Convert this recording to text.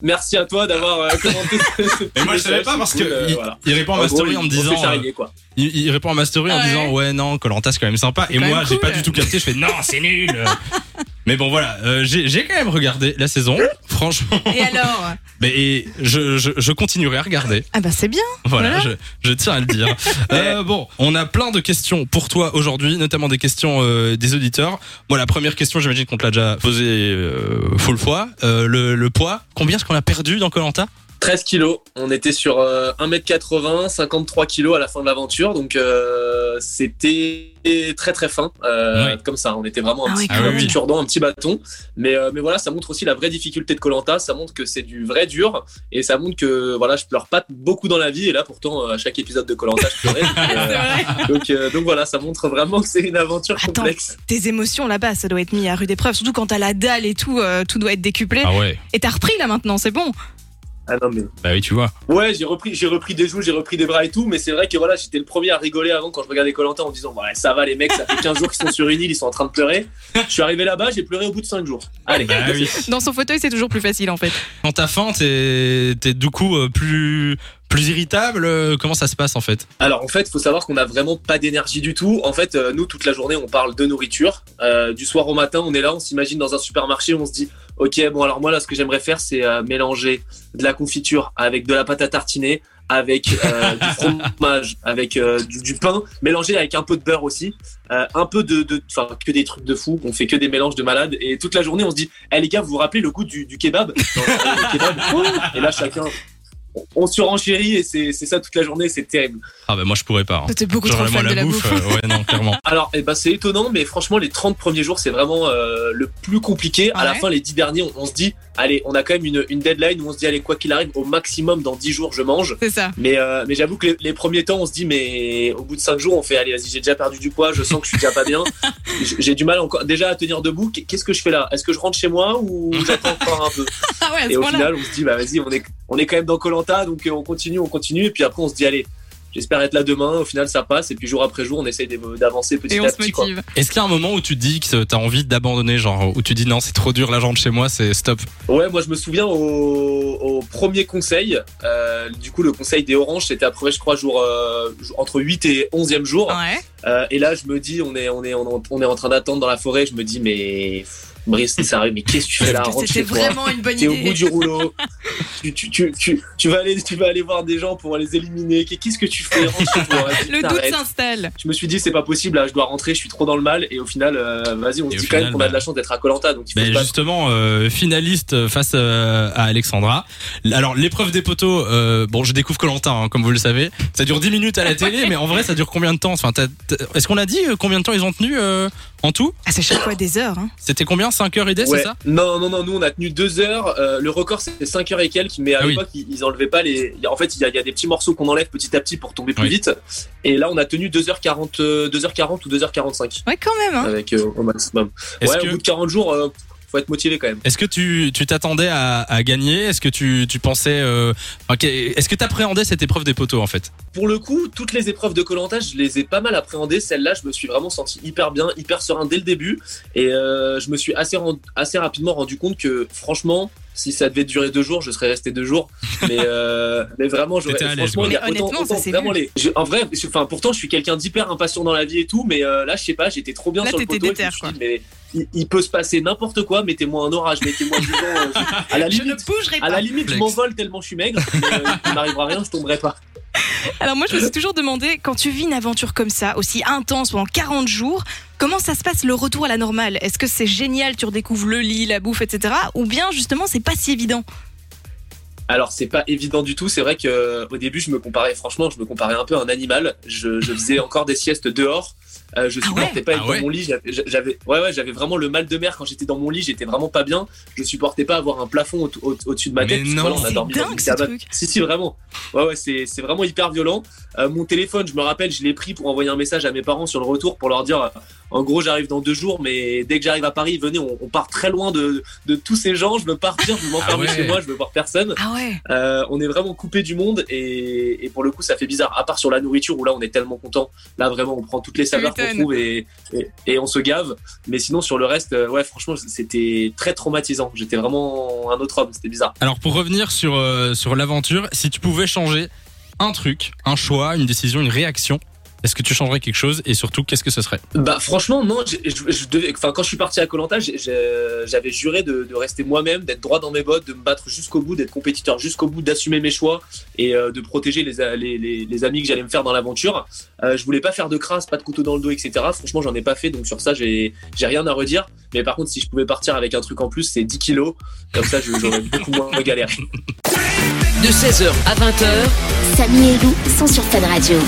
Merci à toi d'avoir euh, commenté ce, Mais moi je savais pas parce cool, que euh, il, voilà. il répond à En ma gros, story il- en me disant charrier, quoi. il, il répond à ma story en Ouais. disant ouais non Colanta c'est quand même sympa. Et moi j'ai pas du tout capté. Je fais non c'est nul. Mais bon voilà. Euh, j'ai j'ai quand même regardé la saison. Franchement. Et alors? Mais je, je, je continuerai à regarder Ah bah c'est bien. voilà, Voilà. Je, je tiens à le dire euh, bon on a plein de questions pour toi aujourd'hui notamment des questions euh, des auditeurs moi la première question j'imagine qu'on te l'a déjà posée euh, full fois euh, le, le poids combien est-ce qu'on a perdu dans Colanta 13 kilos. On était sur euh, 1m80, 53 kilos à la fin de l'aventure. Donc, euh, c'était très très fin. euh. Comme ça, on était vraiment un Ah petit, oui, un petit cure-dent, un petit bâton. Mais, euh, mais voilà, ça montre aussi la vraie difficulté de Colanta. Ça montre que c'est du vrai dur. Et ça montre que voilà, je pleure pas beaucoup dans la vie. Et là, pourtant, euh, à chaque épisode de Colanta, je pleurais. Donc, euh, donc, euh, donc voilà, ça montre vraiment que c'est une aventure Attends. complexe. Tes émotions là-bas, ça doit être mis à rude épreuve. Surtout quand t'as la dalle et tout, euh, tout doit être décuplé. ah ouais Et t'as repris là maintenant, c'est bon. Ah non, mais bah oui tu vois Ouais, j'ai repris, j'ai repris des joues, j'ai repris des bras et tout, mais c'est vrai que voilà, j'étais le premier à rigoler avant quand je regardais Colanta en disant ouais, ça va les mecs, ça fait 15 jours qu'ils sont sur une île, ils sont en train de pleurer. Je suis arrivé là-bas, j'ai pleuré au bout de 5 jours. Allez. bah oui Dans son fauteuil, c'est toujours plus facile en fait. Quand t'as faim, t'es t'es du coup euh, plus plus irritable. euh, Comment ça se passe en fait? Alors en fait, faut savoir qu'on a vraiment pas d'énergie du tout. En fait, euh, nous toute la journée, on parle de nourriture. Euh, du soir au matin, on est là, on s'imagine dans un supermarché, on se dit ok, bon alors moi là, ce que j'aimerais faire, c'est euh, mélanger de la confiture avec de la pâte à tartiner, avec euh, du fromage, avec euh, du, du pain, mélangé avec un peu de beurre aussi, euh, un peu de, de, enfin que des trucs de fou. On fait que des mélanges de malades et toute la journée, on se dit, eh les gars, vous vous rappelez le goût du, du kebab, Non, le kebab. Et là, chacun, on, surenchérit et c'est c'est ça toute la journée, c'est terrible. Ah bah moi je pourrais pas. hein. T'es beaucoup trop Genre fan de la bouffe. euh, ouais non clairement. Alors, eh ben, c'est étonnant, mais franchement, les 30 premiers jours, c'est vraiment euh, le plus compliqué. À la fin, les 10 derniers, on, on se dit, allez, on a quand même une, une deadline où on se dit, allez, quoi qu'il arrive, au maximum, dans 10 jours, je mange. C'est ça. Mais, euh, mais j'avoue que les, les premiers temps, on se dit, mais au bout de 5 jours, on fait, allez, vas-y, j'ai déjà perdu du poids, je sens que je suis déjà pas bien. J'ai- du mal encore déjà à tenir debout. Qu'est-ce que je fais là? Est-ce que je rentre chez moi ou j'attends encore un peu? Ah ouais, Et au final, on se dit, bah vas-y, on est, on est quand même dans Colanta, donc euh, on continue, on continue. Et puis après, on se dit, allez, j'espère être là demain. Au final, ça passe. Et puis jour après jour, on essaye d'avancer petit Et on à se petit. Est-ce qu'il y a un moment où tu te dis que t'as envie d'abandonner, genre où tu dis non c'est trop dur, je rentre chez moi, c'est stop? Ouais, moi je me souviens au, au premier conseil. euh, du coup, le conseil des oranges, c'était après, je crois, jour, euh, entre 8 et 11e jour. Ouais. Euh, et là, je me dis, on est, on est, on est, on est en train d'attendre dans la forêt. Je me dis, mais Brice, c'est sérieux, mais qu'est-ce que tu fais là? C'était chez toi. vraiment une bonne T'es au bout idée. du rouleau. tu, tu, tu, tu, tu vas aller, tu vas aller voir des gens pour les éliminer. Qu'est-ce que tu fais? Toi. Le doute s'installe. Je me suis dit, c'est pas possible. Là, je dois rentrer. Je suis trop dans le mal. Et au final, euh, vas-y, on Et se dit quand même qu'on a de bah- la chance d'être à Colanta. Donc il faut justement, euh, finaliste face euh, à Alexandra. Alors l'épreuve des poteaux, euh, bon je découvre Colantin hein, comme vous le savez. Ça dure 10 minutes à la télé, mais en vrai ça dure combien de temps? Enfin, t'as- Est-ce qu'on a dit euh, combien de temps ils ont tenu euh, en tout? Ah, c'est chaque fois des heures. Hein. C'était combien? 5 heures et des, Ouais. c'est ça? Non, non, non, nous on a tenu deux heures. Euh, le record c'était 5 heures et quelques, mais à Ah l'époque ils, ils enlevaient pas les. En fait, il y, a, il y a des petits morceaux qu'on enlève petit à petit pour tomber plus Oui. vite. Et là on a tenu 2h40, euh, 2h40 ou 2h45 Ouais, quand même. Hein. avec euh, au maximum. Ouais, que- au bout de 40 jours, euh, faut être motivé quand même. Est-ce que tu tu t'attendais à, à gagner? Est-ce que tu, tu pensais euh, ok, Est-ce que t'appréhendais cette épreuve des poteaux en fait? Pour le coup, toutes les épreuves de Colanta, je les ai pas mal appréhendées. Celle-là, je me suis vraiment senti hyper bien, hyper serein dès le début. Et euh, je me suis assez, rend- assez rapidement rendu compte que, franchement, si ça devait durer deux jours, je serais resté deux jours. Mais, euh, mais vraiment, j'aurais. Franchement, il y a autant- honnêtement, ça vraiment vu. les. je- en vrai, je- enfin, pourtant, je suis quelqu'un d'hyper impatient dans la vie et tout. Mais euh, là, je sais pas, j'étais trop bien Là, sur le poteau. et déter, je me suis quoi. dit, mais il, il peut se passer n'importe quoi. Mettez-moi un orage, mettez-moi du vent. euh, à la Je ne limite. bougerai À la pas. limite, je m'envole tellement je suis maigre. mais, euh, il m'arrivera rien, je tomberai pas. Alors moi, je me suis toujours demandé, quand tu vis une aventure comme ça, aussi intense pendant 40 jours, comment ça se passe le retour à la normale? Est-ce que c'est génial, tu redécouvres le lit, la bouffe, etc. Ou bien justement, c'est pas si évident? Alors c'est pas évident du tout. C'est vrai que euh, au début je me comparais, franchement, je me comparais un peu à un animal. Je, je faisais encore des siestes dehors. Euh, je Ah supportais ouais pas être Ah ouais dans mon lit. J'avais, j'avais- ouais ouais, j'avais vraiment le mal de mer quand j'étais dans mon lit. J'étais vraiment pas bien. Je supportais pas avoir un plafond au- au- au-dessus de ma Mais tête. que non. voilà, on a C'est dormi dans dingue, une ce truc. Si si vraiment. Ouais ouais, c'est c'est vraiment hyper violent. Euh, mon téléphone, je me rappelle, je l'ai pris pour envoyer un message à mes parents sur le retour pour leur dire en gros, j'arrive dans deux jours, mais dès que j'arrive à Paris, venez, on, on part très loin de, de tous ces gens. Je veux partir, je veux m'enfermer Ah ouais. chez moi, je veux voir personne. Ah ouais. Euh, on est vraiment coupé du monde et, et pour le coup, ça fait bizarre. À part sur la nourriture où là, on est tellement content. Là, vraiment, on prend toutes les saveurs qu'on trouve et, et, et on se gave. Mais sinon, sur le reste, euh, ouais, franchement, c'était très traumatisant. J'étais vraiment un autre homme. C'était bizarre. Alors pour revenir sur, euh, sur l'aventure, si tu pouvais changer un truc, un choix, une décision, une réaction, est-ce que tu changerais quelque chose et surtout qu'est-ce que ce serait Bah franchement non, j'ai- je, je devais, enfin quand je suis parti à Colanta, j'avais juré de, de rester moi-même, d'être droit dans mes bottes, de me battre jusqu'au bout, d'être compétiteur jusqu'au bout, d'assumer mes choix et euh, de protéger les, les, les, les amis que j'allais me faire dans l'aventure. Euh, je voulais pas faire de crasse, pas de couteau dans le dos, etc. Franchement j'en ai pas fait, donc sur ça j'ai j'ai rien à redire. Mais par contre si je pouvais partir avec un truc en plus, c'est 10 kilos, comme ça j'aurais beaucoup moins galéré. De 16h à 20h, Samy et Lou sont sur Fan Radio.